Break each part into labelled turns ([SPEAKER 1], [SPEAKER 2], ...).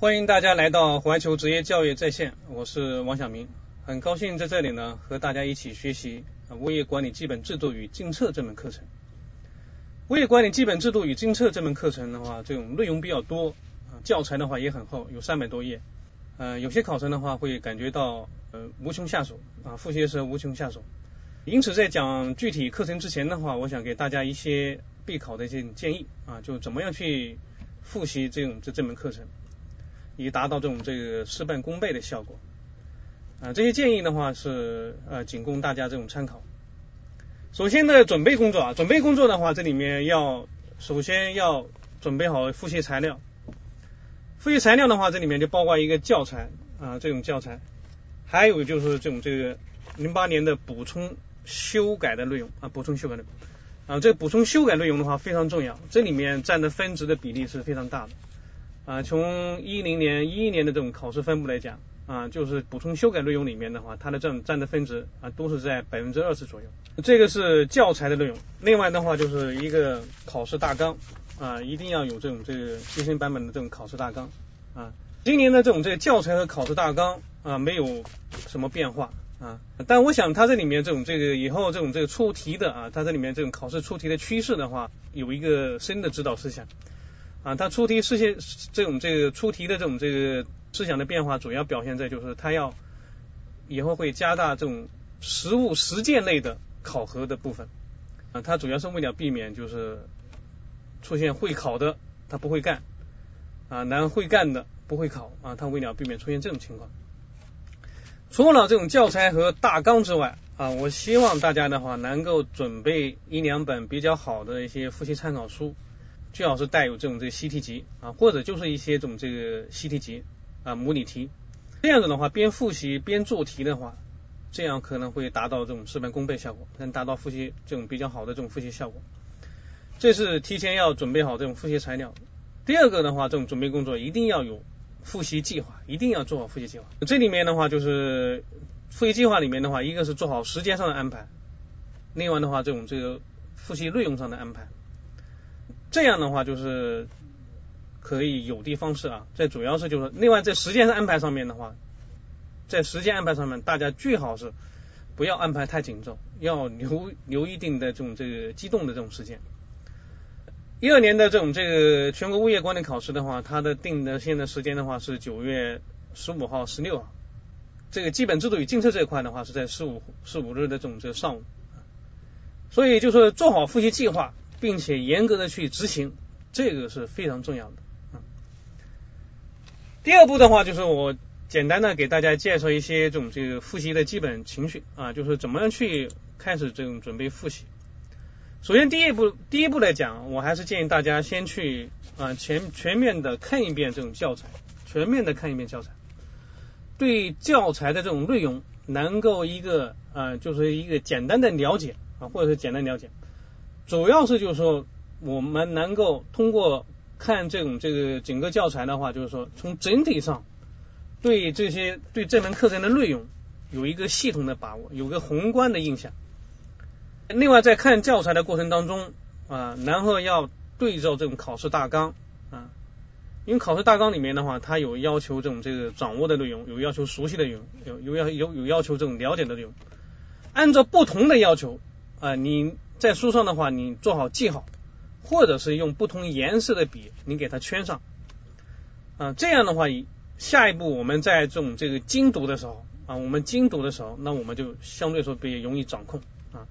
[SPEAKER 1] 欢迎大家来到环球职业教育在线，我是王晓明，很高兴在这里呢和大家一起学习物业管理基本制度与政策这门课程。物业管理基本制度与政策这门课程的话，这种内容比较多，教材的话也很厚，有三百多页。呃，有些考生的话会感觉到呃无穷下手啊，复习的时候无穷下手。因此，在讲具体课程之前的话，我想给大家一些备考的一些建议啊，就怎么样去复习这种这这门课程，以达到这种这个事半功倍的效果啊。这些建议的话是呃仅供大家这种参考。首先呢，准备工作啊，准备工作的话，这里面要首先要准备好复习材料。复习材料的话，这里面就包括一个教材啊，这种教材，还有就是这种这个零八年的补充修改的内容啊，补充修改的啊，这个补充修改内容的话非常重要，这里面占的分值的比例是非常大的啊。从一零年、一一年的这种考试分布来讲。啊，就是补充修改内容里面的话，它的这种占的分值啊，都是在百分之二十左右。这个是教材的内容。另外的话，就是一个考试大纲啊，一定要有这种这个最新版本的这种考试大纲啊。今年的这种这个教材和考试大纲啊，没有什么变化啊。但我想它这里面这种这个以后这种这个出题的啊，它这里面这种考试出题的趋势的话，有一个新的指导思想啊。它出题实现这种这个出题的这种这个。思想的变化主要表现在就是他要以后会加大这种实物实践类的考核的部分啊，他主要是为了避免就是出现会考的他不会干啊，难会干的不会考啊，他为了避免出现这种情况。除了这种教材和大纲之外啊，我希望大家的话能够准备一两本比较好的一些复习参考书，最好是带有这种这个习题集啊，或者就是一些这种这个习题集。啊，模拟题这样子的话，边复习边做题的话，这样可能会达到这种事半功倍效果，能达到复习这种比较好的这种复习效果。这是提前要准备好这种复习材料。第二个的话，这种准备工作一定要有复习计划，一定要做好复习计划。这里面的话，就是复习计划里面的话，一个是做好时间上的安排，另外的话，这种这个复习内容上的安排。这样的话就是。可以有的方式啊，在主要是就是另外在时间安排上面的话，在时间安排上面，大家最好是不要安排太紧凑，要留留一定的这种这个机动的这种时间。一二年的这种这个全国物业管理考试的话，它的定的现在时间的话是九月十五号、十六号。这个基本制度与政策这一块的话是在十五十五日的这种这个上午。所以就是做好复习计划，并且严格的去执行，这个是非常重要的。第二步的话，就是我简单的给大家介绍一些这种这个复习的基本情绪啊，就是怎么样去开始这种准备复习。首先第一步，第一步来讲，我还是建议大家先去啊全全面的看一遍这种教材，全面的看一遍教材，对教材的这种内容能够一个啊就是一个简单的了解啊，或者是简单了解，主要是就是说我们能够通过。看这种这个整个教材的话，就是说从整体上对这些对这门课程的内容有一个系统的把握，有个宏观的印象。另外，在看教材的过程当中啊，然后要对照这种考试大纲啊，因为考试大纲里面的话，它有要求这种这个掌握的内容，有要求熟悉的内容，有有要有有要求这种了解的内容。按照不同的要求啊，你在书上的话，你做好记号。或者是用不同颜色的笔，你给它圈上啊，这样的话，下一步我们在这种这个精读的时候啊，我们精读的时候，那我们就相对说比较容易掌控啊。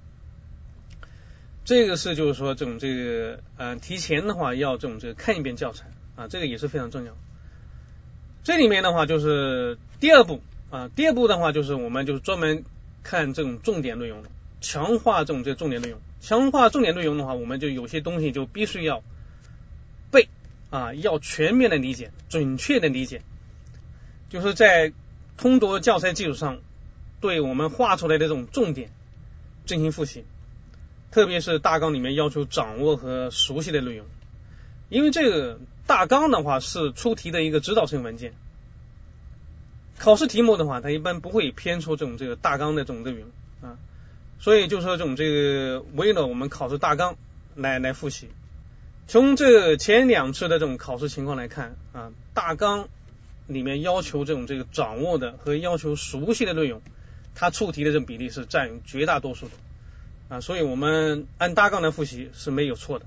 [SPEAKER 1] 这个是就是说这种这个呃，提前的话要这种这个看一遍教材啊，这个也是非常重要。这里面的话就是第二步啊，第二步的话就是我们就是专门看这种重点内容。强化这种这重点内容，强化重点内容的话，我们就有些东西就必须要背。啊，要全面的理解，准确的理解，就是在通读教材基础上，对我们画出来的这种重点进行复习，特别是大纲里面要求掌握和熟悉的内容，因为这个大纲的话是出题的一个指导性文件，考试题目的话，它一般不会偏出这种这个大纲的这种内容。啊。所以就说这种这个为了我们考试大纲来来复习，从这前两次的这种考试情况来看啊，大纲里面要求这种这个掌握的和要求熟悉的内容，它出题的这种比例是占绝大多数的啊，所以我们按大纲来复习是没有错的。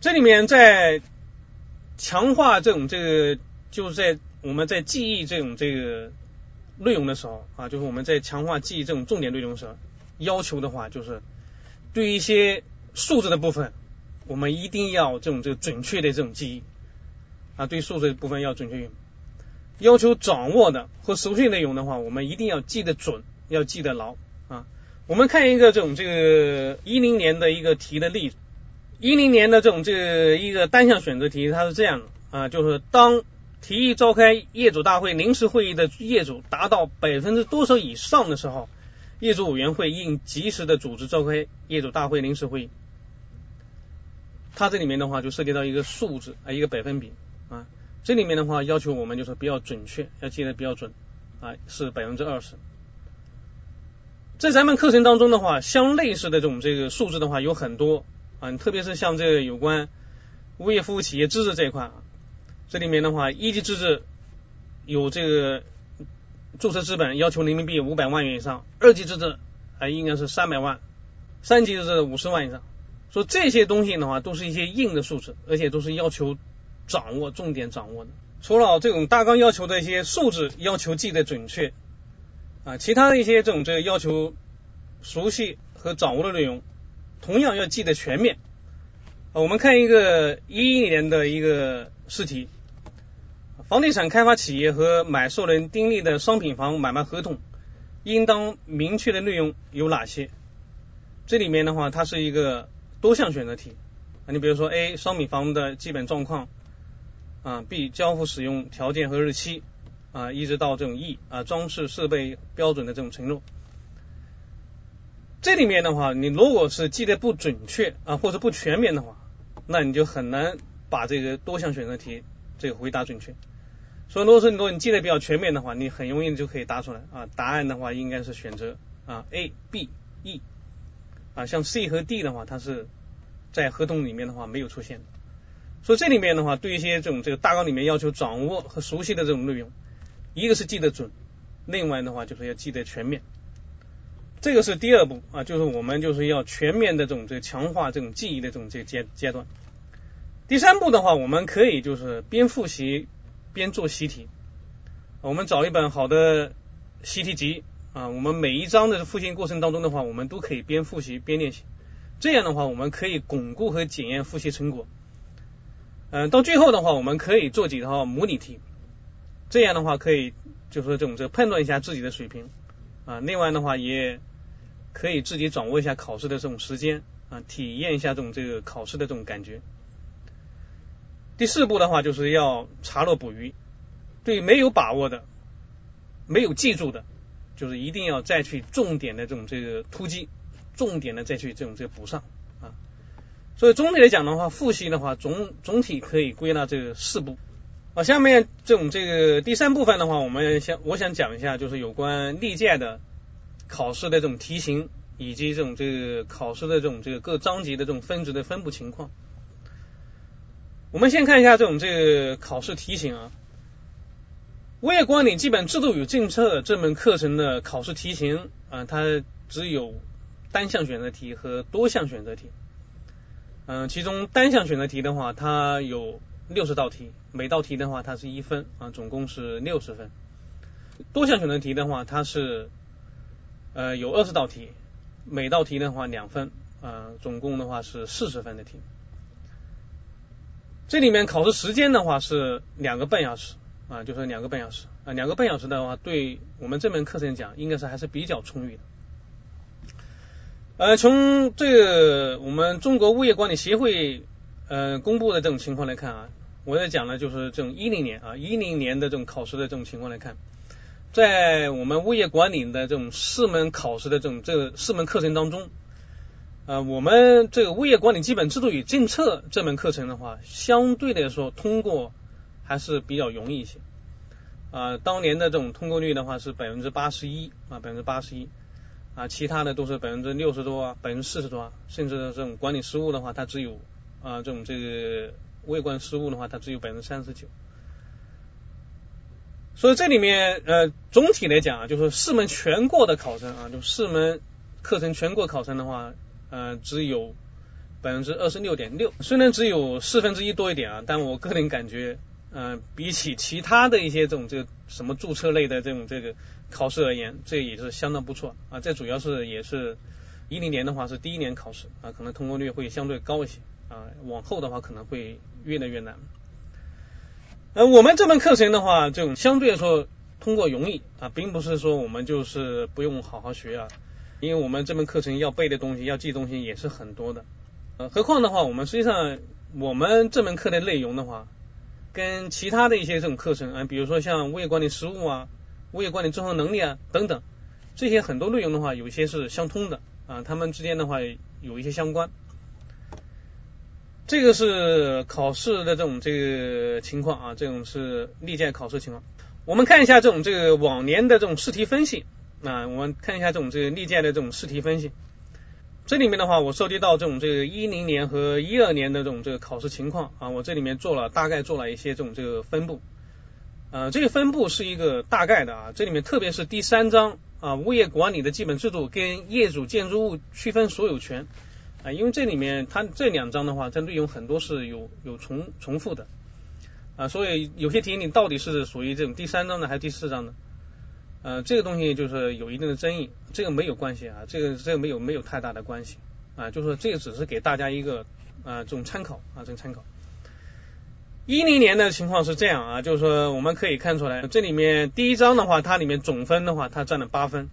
[SPEAKER 1] 这里面在强化这种这个，就是在我们在记忆这种这个内容的时候啊，就是我们在强化记忆这种重点内容的时候，要求的话就是对一些数字的部分，我们一定要这种这个准确的这种记忆啊，对数字的部分要准确。要求掌握的和熟悉内容的话，我们一定要记得准，要记得牢啊。我们看一个这种这个一零年的一个题的例子。一零年的这种这个一个单项选择题，它是这样啊，就是当提议召开业主大会临时会议的业主达到百分之多少以上的时候，业主委员会应及时的组织召开业主大会临时会议。它这里面的话就涉及到一个数字啊，一个百分比啊，这里面的话要求我们就是比较准确，要记得比较准啊，是百分之二十。在咱们课程当中的话，相类似的这种这个数字的话有很多。啊，特别是像这个有关物业服务企业资质这一块啊，这里面的话，一级资质有这个注册资本要求人民币五百万元以上，二级资质还应该是三百万，三级资质五十万以上。说这些东西的话，都是一些硬的数字，而且都是要求掌握、重点掌握的。除了这种大纲要求的一些数字要求记得准确啊，其他的一些这种这个要求熟悉和掌握的内容。同样要记得全面。我们看一个一一年的一个试题，房地产开发企业和买受人订立的商品房买卖合同，应当明确的内容有哪些？这里面的话，它是一个多项选择题。啊，你比如说 A 商品房的基本状况啊，B 交付使用条件和日期啊，一直到这种 E 啊装饰设备标准的这种承诺。这里面的话，你如果是记得不准确啊，或者不全面的话，那你就很难把这个多项选择题这个回答准确。所以，如果说你如果你记得比较全面的话，你很容易就可以答出来啊。答案的话应该是选择啊 A、B、E 啊，像 C 和 D 的话，它是在合同里面的话没有出现的。所以这里面的话，对一些这种这个大纲里面要求掌握和熟悉的这种内容，一个是记得准，另外的话就是要记得全面。这个是第二步啊，就是我们就是要全面的这种这强化这种记忆的这种这阶阶段。第三步的话，我们可以就是边复习边做习题。我们找一本好的习题集啊，我们每一章的复习过程当中的话，我们都可以边复习边练习。这样的话，我们可以巩固和检验复习成果。嗯，到最后的话，我们可以做几套模拟题。这样的话，可以就是这种这判断一下自己的水平啊。另外的话也。可以自己掌握一下考试的这种时间啊，体验一下这种这个考试的这种感觉。第四步的话，就是要查漏补余，对没有把握的、没有记住的，就是一定要再去重点的这种这个突击，重点的再去这种这个补上啊。所以总体来讲的话，复习的话总总体可以归纳这四步啊。下面这种这个第三部分的话，我们想我想讲一下，就是有关历届的。考试的这种题型，以及这种这个考试的这种这个各章节的这种分值的分布情况，我们先看一下这种这个考试题型啊。物业管理基本制度与政策这门课程的考试题型啊，它只有单项选择题和多项选择题。嗯，其中单项选择题的话，它有六十道题，每道题的话它是一分啊，总共是六十分。多项选择题的话，它是呃，有二十道题，每道题的话两分，啊，总共的话是四十分的题。这里面考试时间的话是两个半小时，啊，就是两个半小时，啊，两个半小时的话，对我们这门课程讲，应该是还是比较充裕的。呃，从这个我们中国物业管理协会呃公布的这种情况来看啊，我在讲的就是这种一零年啊一零年的这种考试的这种情况来看。在我们物业管理的这种四门考试的这种这四门课程当中，呃，我们这个物业管理基本制度与政策这门课程的话，相对来说通过还是比较容易一些。啊，当年的这种通过率的话是百分之八十一啊，百分之八十一啊，其他的都是百分之六十多啊，百分之四十多啊，甚至这种管理失误的话，它只有啊这种这个物业管理失误的话，它只有百分之三十九。所以这里面呃总体来讲啊，就是四门全过的考生啊，就四门课程全过考生的话，呃只有百分之二十六点六，虽然只有四分之一多一点啊，但我个人感觉，嗯，比起其他的一些这种这个什么注册类的这种这个考试而言，这也是相当不错啊。这主要是也是一零年的话是第一年考试啊，可能通过率会相对高一些啊，往后的话可能会越来越难。呃，我们这门课程的话，这种相对来说通过容易啊，并不是说我们就是不用好好学啊，因为我们这门课程要背的东西、要记东西也是很多的。呃，何况的话，我们实际上我们这门课的内容的话，跟其他的一些这种课程啊，比如说像物业管理实务啊、物业管理综合能力啊等等，这些很多内容的话，有些是相通的啊，他们之间的话有一些相关。这个是考试的这种这个情况啊，这种是历届考试情况。我们看一下这种这个往年的这种试题分析啊，我们看一下这种这个历届的这种试题分析。这里面的话，我收集到这种这个一零年和一二年的这种这个考试情况啊，我这里面做了大概做了一些这种这个分布。呃，这个分布是一个大概的啊，这里面特别是第三章啊，物业管理的基本制度跟业主建筑物区分所有权。啊，因为这里面它这两章的话，它内容很多是有有重重复的啊，所以有些题你到底是属于这种第三章的还是第四章的？呃，这个东西就是有一定的争议，这个没有关系啊，这个这个没有没有太大的关系啊，就是说这个只是给大家一个啊这种参考啊这种参考。一零年的情况是这样啊，就是说我们可以看出来，这里面第一章的话，它里面总分的话，它占了八分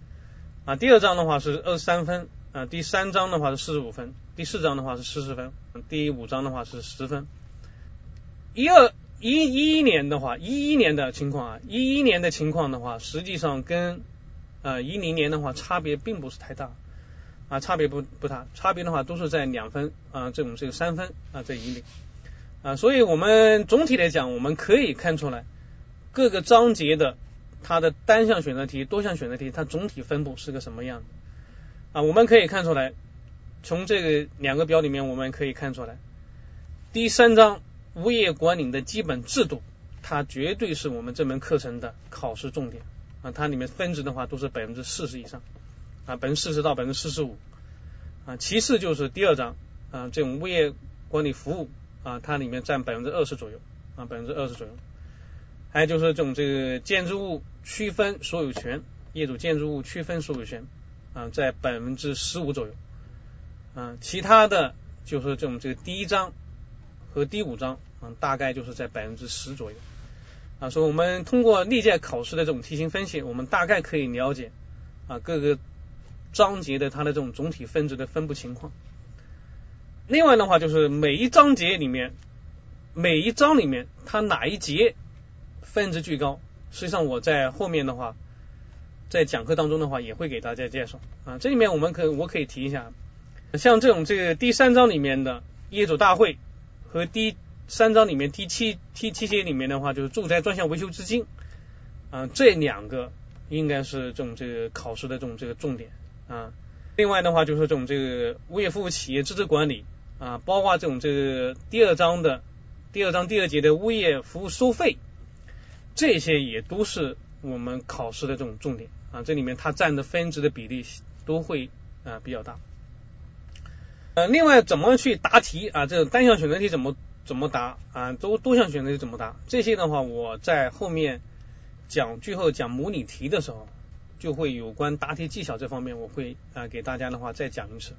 [SPEAKER 1] 啊，第二章的话是二十三分。啊，第三章的话是四十五分，第四章的话是四十分，第五章的话是十分。一二一一一年的话，一一年的情况啊，一一年的情况的话，实际上跟呃一零年的话差别并不是太大啊，差别不不大，差别的话都是在两分啊这种这个三分啊这一类啊，所以我们总体来讲，我们可以看出来各个章节的它的单项选择题、多项选择题，它总体分布是个什么样的。啊，我们可以看出来，从这个两个表里面，我们可以看出来，第三章物业管理的基本制度，它绝对是我们这门课程的考试重点。啊，它里面分值的话都是百分之四十以上。啊，百分之四十到百分之四十五。啊，其次就是第二章啊，这种物业管理服务啊，它里面占百分之二十左右。啊，百分之二十左右，还有就是这种这个建筑物区分所有权，业主建筑物区分所有权。啊，在百分之十五左右，啊，其他的就是这种这个第一章和第五章，啊，大概就是在百分之十左右，啊，所以我们通过历届考试的这种题型分析，我们大概可以了解啊各个章节的它的这种总体分值的分布情况。另外的话，就是每一章节里面，每一章里面它哪一节分值最高，实际上我在后面的话。在讲课当中的话，也会给大家介绍啊。这里面我们可我可以提一下，像这种这个第三章里面的业主大会和第三章里面第七第七节里面的话，就是住宅专项维修资金啊，这两个应该是这种这个考试的这种这个重点啊。另外的话，就是这种这个物业服务企业资质管理啊，包括这种这个第二章的第二章第二节的物业服务收费，这些也都是我们考试的这种重点。啊，这里面它占的分值的比例都会啊比较大。呃，另外怎么去答题啊？这个单项选择题怎么怎么答啊？多多项选择题怎么答？这些的话，我在后面讲最后讲模拟题的时候，就会有关答题技巧这方面，我会啊给大家的话再讲一次。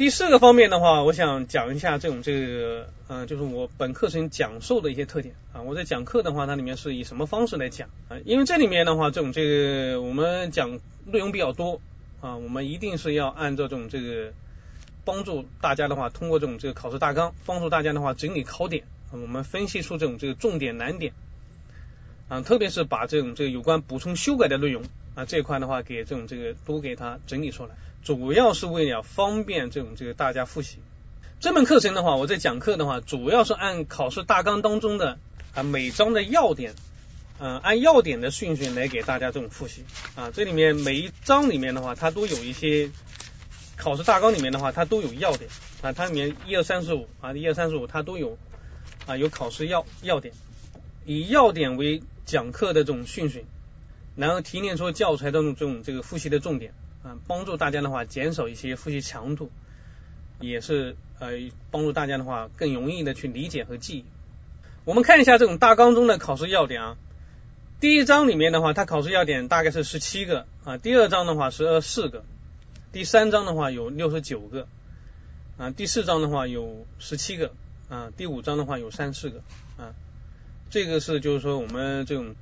[SPEAKER 1] 第四个方面的话，我想讲一下这种这个，嗯，就是我本课程讲授的一些特点啊。我在讲课的话，它里面是以什么方式来讲啊？因为这里面的话，这种这个我们讲内容比较多啊，我们一定是要按照这种这个帮助大家的话，通过这种这个考试大纲，帮助大家的话整理考点，我们分析出这种这个重点难点啊，特别是把这种这个有关补充修改的内容啊这一块的话，给这种这个都给它整理出来。主要是为了方便这种这个大家复习。这门课程的话，我在讲课的话，主要是按考试大纲当中的啊每章的要点，嗯，按要点的顺序来给大家这种复习啊。这里面每一章里面的话，它都有一些考试大纲里面的话，它都有要点啊。它里面一二三四五啊，一二三四五它都有啊有考试要要点，以要点为讲课的这种顺序，然后提炼出教材当中这种这个复习的重点啊，帮助大家的话减少一些复习强度，也是呃帮助大家的话更容易的去理解和记忆。我们看一下这种大纲中的考试要点啊，第一章里面的话，它考试要点大概是十七个啊，第二章的话是二四个，第三章的话有六十九个啊，第四章的话有十七个啊，第五章的话有三四个啊，这个是就是说我们这种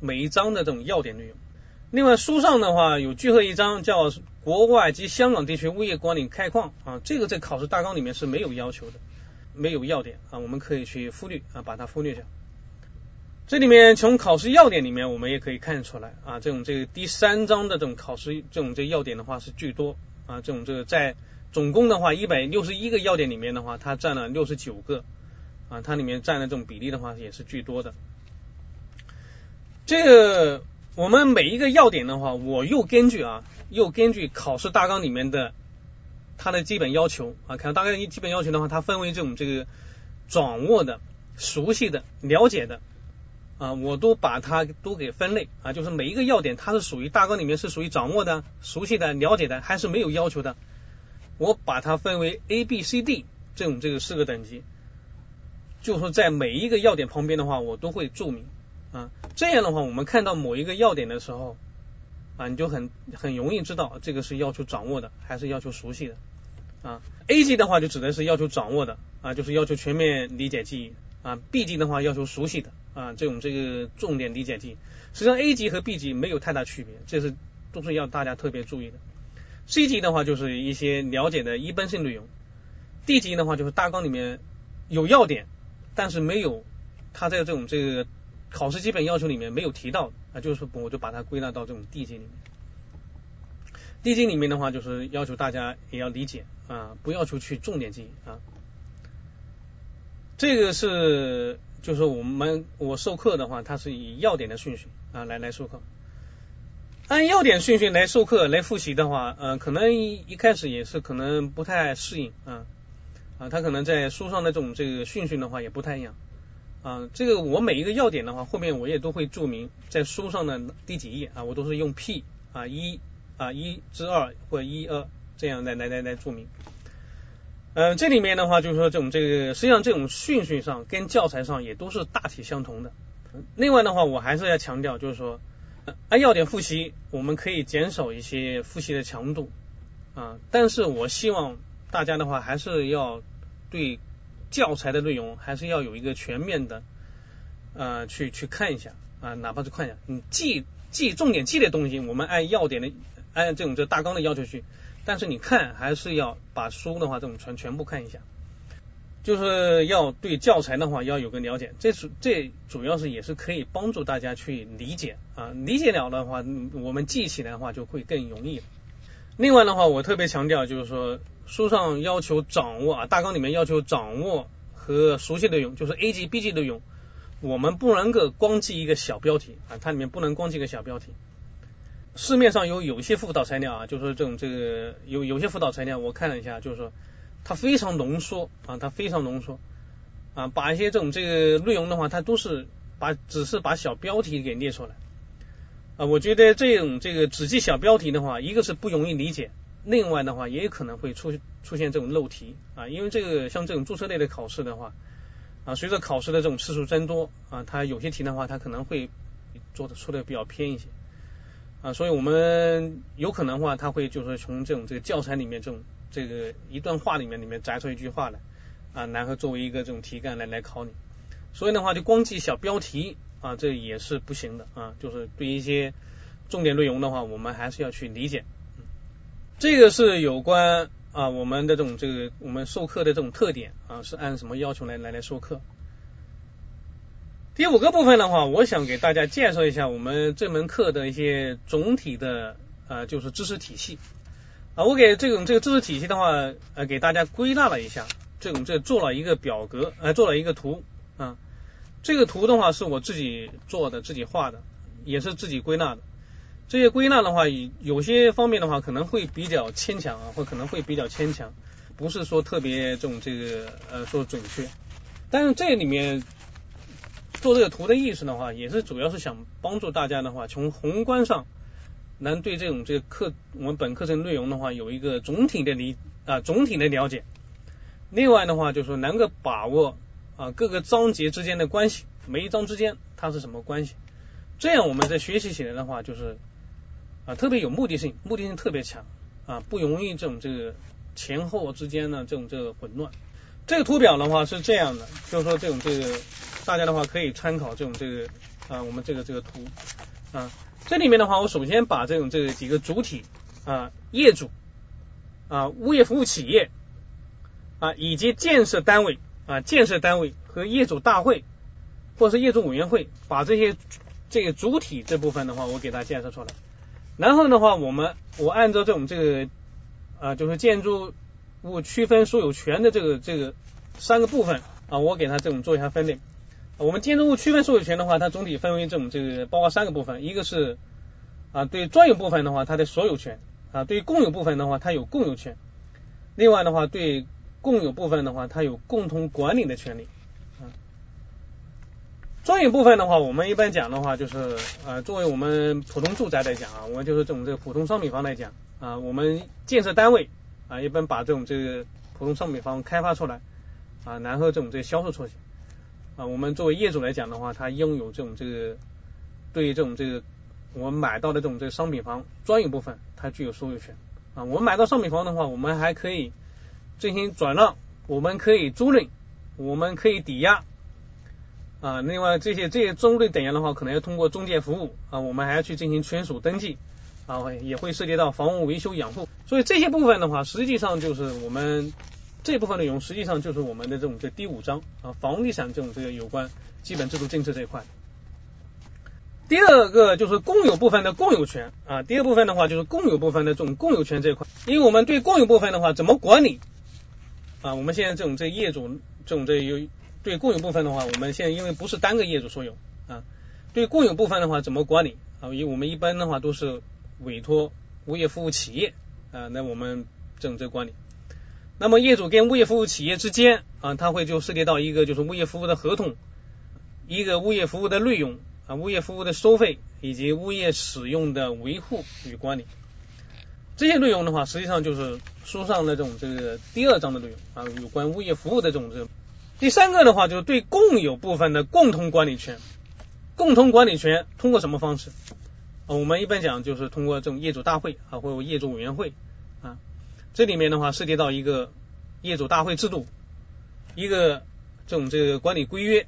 [SPEAKER 1] 每一章的这种要点内容。另外书上的话有最后一章叫国外及香港地区物业管理开矿啊，这个在考试大纲里面是没有要求的。没有要点啊，我们可以去忽略啊，把它忽略掉。这里面从考试要点里面，我们也可以看出来啊，这种这个第三章的这种考试这种这要点的话是最多啊，这种这个在总共的话一百六十一个要点里面的话，它占了六十九个啊，它里面占的这种比例的话也是最多的。这个我们每一个要点的话，我又根据啊，又根据考试大纲里面的。它的基本要求啊，看大概基本要求的话，它分为这种这个掌握的、熟悉的、了解的啊，我都把它都给分类啊，就是每一个要点，它是属于大纲里面是属于掌握的、熟悉的、了解的，还是没有要求的，我把它分为 A、B、C、D 这种这个四个等级，就说在每一个要点旁边的话，我都会注明啊，这样的话，我们看到某一个要点的时候。啊，你就很很容易知道这个是要求掌握的还是要求熟悉的啊。A 级的话就指的是要求掌握的啊，就是要求全面理解记忆啊。B 级的话要求熟悉的啊，这种这个重点理解记忆。实际上 A 级和 B 级没有太大区别，这是都是要大家特别注意的。C 级的话就是一些了解的一般性内容，D 级的话就是大纲里面有要点，但是没有它在这种这个。考试基本要求里面没有提到啊，就是我就把它归纳到这种地级里面。地级里面的话，就是要求大家也要理解啊，不要求去重点记忆啊。这个是就是我们我授课的话，它是以要点的顺序啊来来授课。按要点顺序来授课来复习的话，呃，可能一一开始也是可能不太适应啊啊，他可能在书上的这种这个顺序的话也不太一样。啊，这个我每一个要点的话，后面我也都会注明在书上的第几页啊，我都是用 P 啊一啊一之二或一二这样来来来来注明。嗯，这里面的话就是说这种这个实际上这种顺序上跟教材上也都是大体相同的。另外的话，我还是要强调，就是说按要点复习，我们可以减少一些复习的强度啊，但是我希望大家的话还是要对。教材的内容还是要有一个全面的呃去去看一下啊，哪怕是看一下，你记记重点记的东西，我们按要点的按这种这大纲的要求去，但是你看还是要把书的话这种全全部看一下，就是要对教材的话要有个了解，这是这主要是也是可以帮助大家去理解啊，理解了的话，我们记起来的话就会更容易。另外的话，我特别强调就是说。书上要求掌握啊，大纲里面要求掌握和熟悉内容，就是 A 级、B 级的用，我们不能够光记一个小标题啊，它里面不能光记个小标题。市面上有有些辅导材料啊，就是说这种这个有有些辅导材料，我看了一下，就是说它非常浓缩啊，它非常浓缩啊，把一些这种这个内容的话，它都是把只是把小标题给列出来啊，我觉得这种这个只记小标题的话，一个是不容易理解。另外的话，也有可能会出出现这种漏题啊，因为这个像这种注册类的考试的话啊，随着考试的这种次数增多啊，它有些题的话，它可能会做的出的比较偏一些啊，所以我们有可能的话，它会就是从这种这个教材里面这种这个一段话里面里面摘出一句话来啊，然后作为一个这种题干来来考你，所以的话就光记小标题啊，这也是不行的啊，就是对一些重点内容的话，我们还是要去理解。嗯这个是有关啊我们的这种这个我们授课的这种特点啊是按什么要求来来来授课。第五个部分的话，我想给大家介绍一下我们这门课的一些总体的啊就是知识体系啊，我给这种这个知识体系的话呃给大家归纳了一下，这种这做了一个表格呃做了一个图啊，这个图的话是我自己做的自己画的，也是自己归纳的。这些归纳的话，有些方面的话可能会比较牵强啊，或可能会比较牵强，不是说特别这种这个呃说准确。但是这里面做这个图的意思的话，也是主要是想帮助大家的话，从宏观上能对这种这个课我们本课程内容的话有一个总体的理啊总体的了解。另外的话，就是说能够把握啊各个章节之间的关系，每一章之间它是什么关系，这样我们在学习起来的话，就是啊特别有目的性，目的性特别强啊，不容易这种这个前后之间的这种这个混乱。这个图表的话是这样的，就是说这种这个大家的话可以参考这种这个啊我们这个这个图啊，这里面的话我首先把这种这个几个主体啊业主啊物业服务企业。啊，以及建设单位啊，建设单位和业主大会或者是业主委员会，把这些这个主体这部分的话，我给它建设出来。然后的话，我们我按照这种这个啊，就是建筑物区分所有权的这个这个三个部分啊，我给它这种做一下分类。我们建筑物区分所有权的话，它总体分为这种这个包括三个部分，一个是啊对专有部分的话，它的所有权啊，对共有部分的话，它有共有权。另外的话，对共有部分的话，它有共同管理的权利。啊，专有部分的话，我们一般讲的话，就是呃，作为我们普通住宅来讲啊，我们就是这种这个普通商品房来讲啊，我们建设单位啊，一般把这种这个普通商品房开发出来啊，然后这种这销售出去啊，我们作为业主来讲的话，他拥有这种这个对于这种这个我们买到的这种这个商品房专有部分，它具有所有权啊。我们买到商品房的话，我们还可以。进行转让，我们可以租赁，我们可以抵押啊。另外这些这些租赁等押的话，可能要通过中介服务啊，我们还要去进行权属登记啊，也会涉及到房屋维修养护。所以这些部分的话，实际上就是我们这部分内容，实际上就是我们的这种这第五章啊，房地产这种这个有关基本制度政策这一块。第二个就是共有部分的共有权啊，第二部分的话就是共有部分的这种共有权这一块，因为我们对共有部分的话怎么管理？啊，我们现在这种这业主这种这有对共有部分的话，我们现在因为不是单个业主所有啊，对共有部分的话怎么管理啊？因为我们一般的话都是委托物业服务企业啊，那我们这种这管理。那么业主跟物业服务企业之间啊，它会就涉及到一个就是物业服务的合同，一个物业服务的内容啊，物业服务的收费以及物业使用的维护与管理。这些内容的话，实际上就是书上的这种这个第二章的内容啊，有关物业服务的这种这。第三个的话，就是对共有部分的共同管理权。共同管理权通过什么方式？啊，我们一般讲就是通过这种业主大会啊，或者业主委员会啊。这里面的话涉及到一个业主大会制度，一个这种这个管理规约、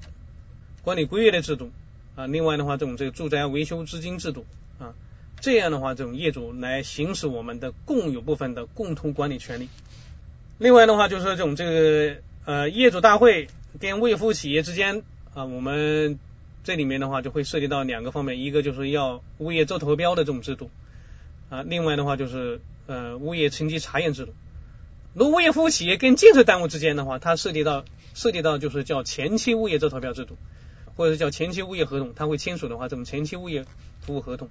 [SPEAKER 1] 管理规约的制度啊。另外的话，这种这个住宅维修资金制度。这样的话，这种业主来行使我们的共有部分的共同管理权利。另外的话，就是这种这个呃业主大会跟物业服务企业之间啊，我们这里面的话就会涉及到两个方面，一个就是要物业做投标的这种制度啊，另外的话就是呃物业层级查验制度。如物业服务企业跟建设单位之间的话，它涉及到涉及到就是叫前期物业做投标制度，或者是叫前期物业合同，它会签署的话，这种前期物业服务合同。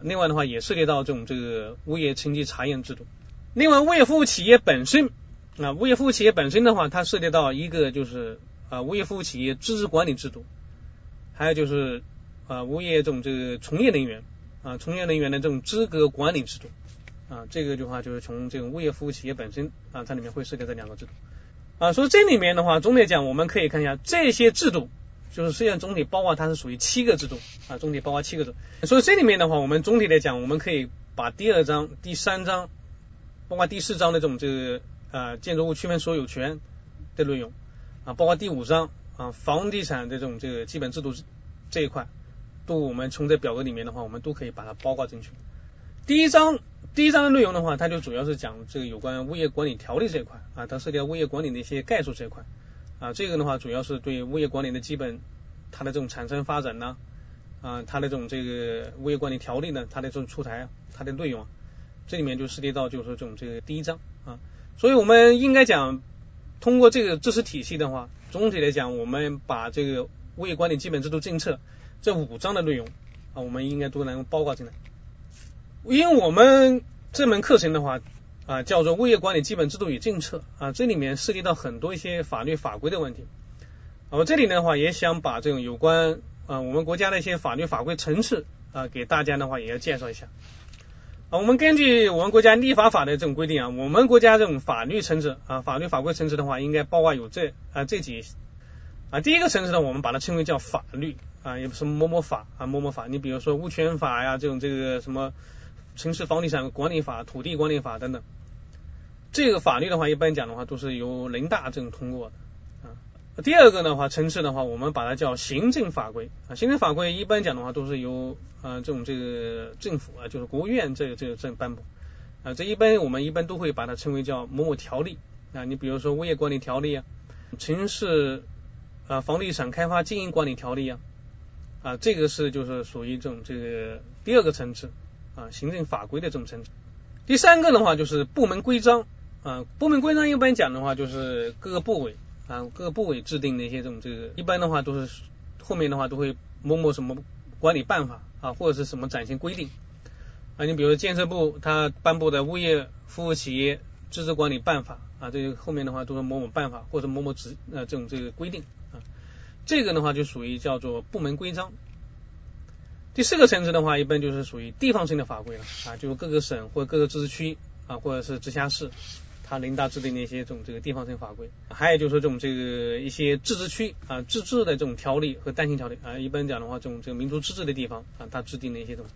[SPEAKER 1] 另外的话，也涉及到这种这个物业层级查验制度。另外，物业服务企业本身啊，物业服务企业本身的话，它涉及到一个就是啊，物业服务企业资质管理制度，还有就是啊，物业这种这个从业人员啊，从业人员的这种资格管理制度啊，这个的话就是从这个物业服务企业本身啊，它里面会涉及这两个制度啊。所以这里面的话，总体讲，我们可以看一下这些制度。就是虽然总体包括它是属于七个制度啊，总体包括七个制度，所以这里面的话，我们总体来讲，我们可以把第二章、第三章，包括第四章的这种这个啊建筑物区分所有权的内容啊，包括第五章啊房地产的这种这个基本制度这一块，都我们从这表格里面的话，我们都可以把它包括进去。第一章第一章的内容的话，它就主要是讲这个有关物业管理条例这一块啊，它涉及到物业管理的一些概述这一块。啊，这个的话主要是对物业管理的基本，它的这种产生发展呢，啊，它的这种这个物业管理条例呢，它的这种出台，它的内容，这里面就涉及到就是这种这个第一章啊，所以我们应该讲，通过这个知识体系的话，总体来讲，我们把这个物业管理基本制度政策这五章的内容啊，我们应该都能包括进来，因为我们这门课程的话。啊，叫做物业管理基本制度与政策啊，这里面涉及到很多一些法律法规的问题我这里的话也想把这种有关啊我们国家的一些法律法规层次啊给大家的话也要介绍一下。啊，我们根据我们国家立法法的这种规定啊，我们国家这种法律层次啊法律法规层次的话，应该包括有这啊这几啊第一个层次呢，我们把它称为叫法律啊，也不是某某法啊某某法。你比如说物权法呀这种这个什么城市房地产管理法、土地管理法等等。这个法律的话，一般讲的话都是由人大这种通过的啊。第二个的话层次的话，我们把它叫行政法规啊。行政法规一般讲的话都是由啊这种这个政府啊，就是国务院这个这个这颁布啊。这一般我们一般都会把它称为叫某某条例啊。你比如说物业管理条例啊，城市啊房地产开发经营管理条例啊啊，这个是就是属于这种这个第二个层次啊行政法规的这种层次。第三个的话就是部门规章啊，部门规章一般讲的话就是各个部委。啊，各个部委制定的一些这种这个，一般的话都是后面的话都会某某什么管理办法啊，或者是什么暂行规定啊。你比如建设部它颁布的物业服务企业资质管理办法啊，这个后面的话都是某某办法或者某某职呃这种这个规定啊。这个的话就属于叫做部门规章。第四个层次的话，一般就是属于地方性的法规了啊，就是各个省或各个自治区啊，或者是直辖市。它人大制定的一些这种这个地方性法规，还有就是这种这个一些自治区啊自治的这种条例和单行条例啊，一般讲的话，这种这个民族自治的地方啊，它制定的一些东西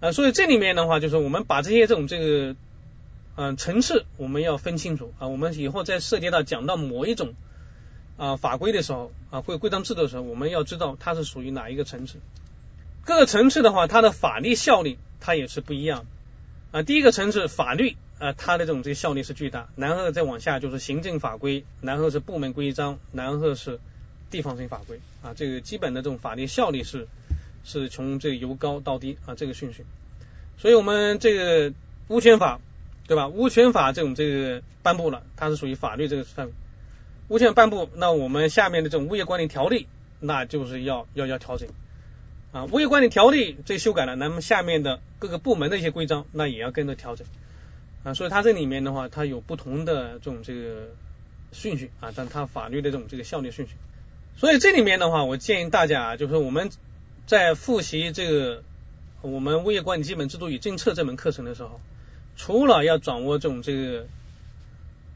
[SPEAKER 1] 啊，所以这里面的话，就是我们把这些这种这个嗯层次我们要分清楚啊，我们以后在涉及到讲到某一种啊法规的时候啊或规章制度的时候，我们要知道它是属于哪一个层次。各个层次的话，它的法律效力它也是不一样啊。第一个层次法律。啊，它的这种这个效力是巨大。然后再往下就是行政法规，然后是部门规章，然后是地方性法规啊。这个基本的这种法律效力是是从这个由高到低啊这个顺序。所以我们这个物权法对吧？物权法这种这个颁布了，它是属于法律这个范围。物权颁布，那我们下面的这种物业管理条例，那就是要要要调整啊。物业管理条例这修改了，那么下面的各个部门的一些规章，那也要跟着调整。啊，所以它这里面的话，它有不同的这种这个顺序啊，但它法律的这种这个效力顺序。所以这里面的话，我建议大家啊，就是我们在复习这个我们物业管理基本制度与政策这门课程的时候，除了要掌握这种这个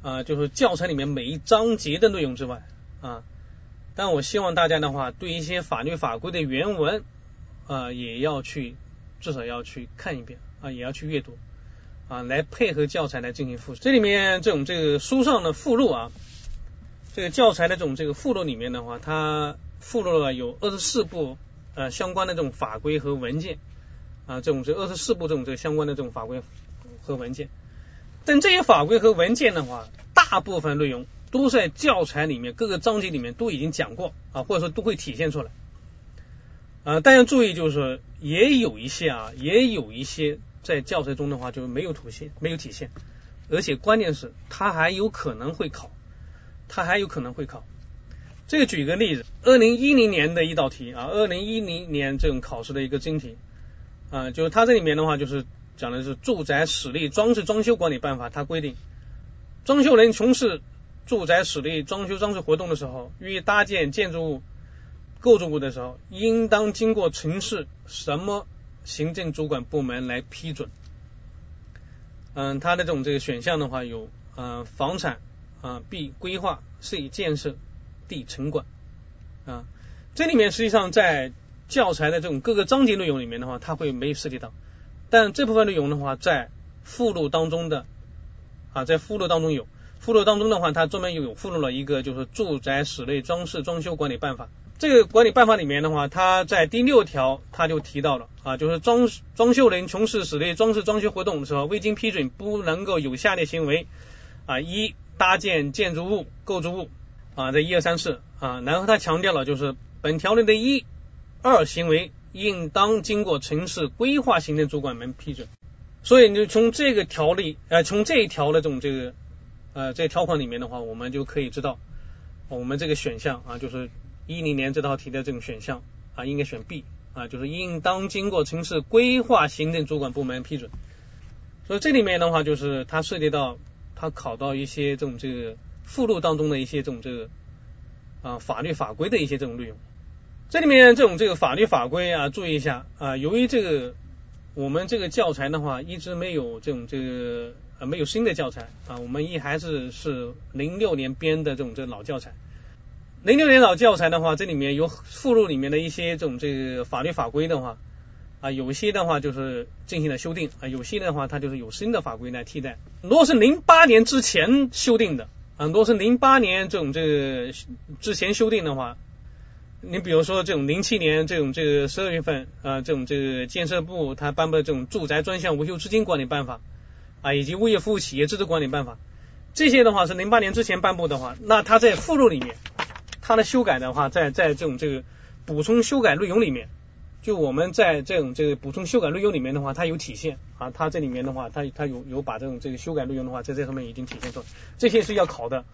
[SPEAKER 1] 啊，就是教材里面每一章节的内容之外啊，但我希望大家的话，对一些法律法规的原文啊，也要去至少要去看一遍啊，也要去阅读。啊，来配合教材来进行复习。这里面这种这个书上的附录啊，这个教材的这种这个附录里面的话，它附录了有二十四部呃相关的这种法规和文件啊，这种这二十四部这种这个相关的这种法规和文件。但这些法规和文件的话，大部分内容都在教材里面各个章节里面都已经讲过啊，或者说都会体现出来。啊，但要注意就是，也有一些啊，也有一些。在教材中的话就没有体现，没有体现，而且关键是它还有可能会考，它还有可能会考。这个举个例子，二零一零年的一道题啊，二零一零年这种考试的一个真题啊，就是它这里面的话就是讲的是住宅室内装饰装修管理办法，它规定装修人从事住宅室内装修装饰活动的时候，欲搭建建筑物、构筑物的时候，应当经过城市什么？行政主管部门来批准，嗯，它的这种这个选项的话有，呃，房产啊，B 规划，C 建设，D 城管啊，这里面实际上在教材的这种各个章节内容里面的话，它会没有涉及到，但这部分内容的话，在附录当中的啊，在附录当中有，附录当中的话，它专门有附录了一个就是住宅室内装饰装修管理办法。这个管理办法里面的话，它在第六条它就提到了啊，就是装装修人从事室内装饰装修活动的时候，未经批准不能够有下列行为啊：一、搭建建筑物、构筑物啊，这一二三四啊，然后他强调了就是本条例的一、二行为应当经过城市规划行政主管们批准。所以你从这个条例呃，从这一条的这种这个呃这条款里面的话，我们就可以知道我们这个选项啊，就是。一零年这道题的这种选项啊，应该选 B 啊，就是应当经过城市规划行政主管部门批准。所以这里面的话，就是它涉及到它考到一些这种这个附录当中的一些这种这个啊法律法规的一些这种内容。这里面这种这个法律法规啊，注意一下啊，由于这个我们这个教材的话，一直没有这种这个呃没有新的教材啊，我们一还是是零六年编的这种这老教材。零六年老教材的话，这里面有附录里面的一些这种这个法律法规的话啊，有些的话就是进行了修订啊，有些的话它就是有新的法规来替代。如果是零八年之前修订的，很多是零八年这种这个之前修订的话，你比如说这种零七年这种这个十二月份啊，这种这个建设部它颁布的这种住宅专项维修资金管理办法啊，以及物业服务企业资质管理办法，这些的话是零八年之前颁布的话，那它在附录里面。它的修改的话，在在这种这个补充修改内容里面，就我们在这种这个补充修改内容里面的话，它有体现啊，它这里面的话，它它有有把这种这个修改内容的话，在这上面已经体现出来，这些是要考的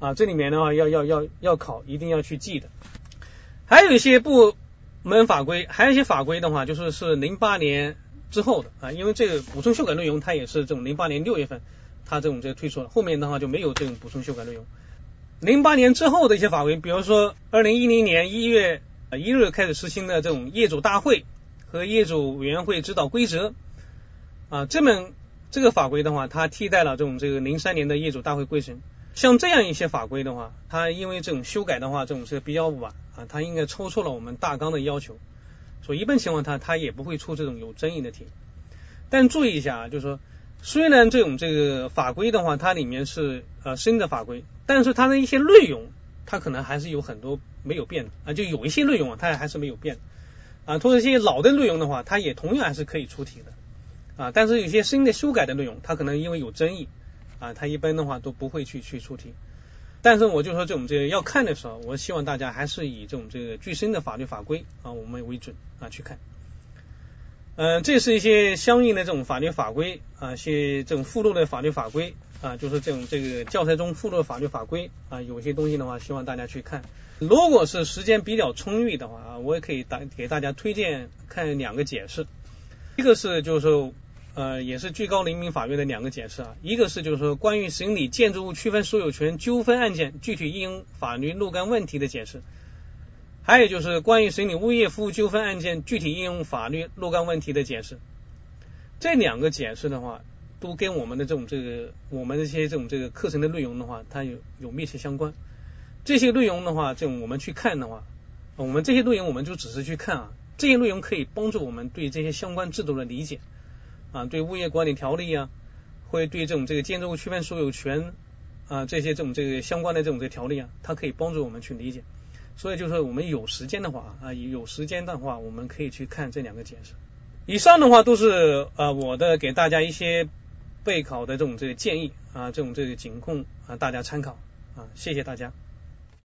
[SPEAKER 1] 啊，这里面的话要要要要考，一定要去记的。还有一些部门法规，还有一些法规的话，就是是零八年之后的啊，因为这个补充修改内容它也是这种零八年六月份它这种这个推出了，后面的话就没有这种补充修改内容。零八年之后的一些法规，比如说二零一零年一月一日开始实行的这种业主大会和业主委员会指导规则啊，这门这个法规的话，它替代了这种这个零三年的业主大会规程。像这样一些法规的话，它因为这种修改的话，这种是比较晚啊，它应该超出了我们大纲的要求，所以一般情况它它也不会出这种有争议的题。但注意一下啊，就是说。虽然这种这个法规的话，它里面是呃新的法规，但是它的一些内容，它可能还是有很多没有变的啊，就有一些内容啊，它还是没有变啊。或者一些老的内容的话，它也同样还是可以出题的啊。但是有些新的修改的内容，它可能因为有争议啊，它一般的话都不会去去出题。但是我就说这种这个要看的时候，我希望大家还是以这种这个最新的法律法规啊我们为准啊去看。嗯，这是一些相应的这种法律法规啊，一些这种附录的法律法规啊，就是这种这个教材中附录的法律法规啊，有些东西的话，希望大家去看。如果是时间比较充裕的话啊，我也可以大给大家推荐看两个解释，一个是就是呃，也是最高人民法院的两个解释啊，一个是就是说关于审理建筑物区分所有权纠纷案件具体应用法律若干问题的解释。还有就是关于审理物业服务纠纷案件具体应用法律若干问题的解释，这两个解释的话，都跟我们的这种这个我们这些这种这个课程的内容的话，它有有密切相关。这些内容的话，这种我们去看的话，我们这些内容我们就只是去看啊，这些内容可以帮助我们对这些相关制度的理解啊，对物业管理条例啊，会对这种这个建筑物区分所有权啊这些这种这个相关的这种这条例啊，它可以帮助我们去理解。所以就是我们有时间的话啊，有时间的话，我们可以去看这两个解释。以上的话都是呃我的给大家一些备考的这种这个建议啊，这种这个仅供啊大家参考啊，谢谢大家。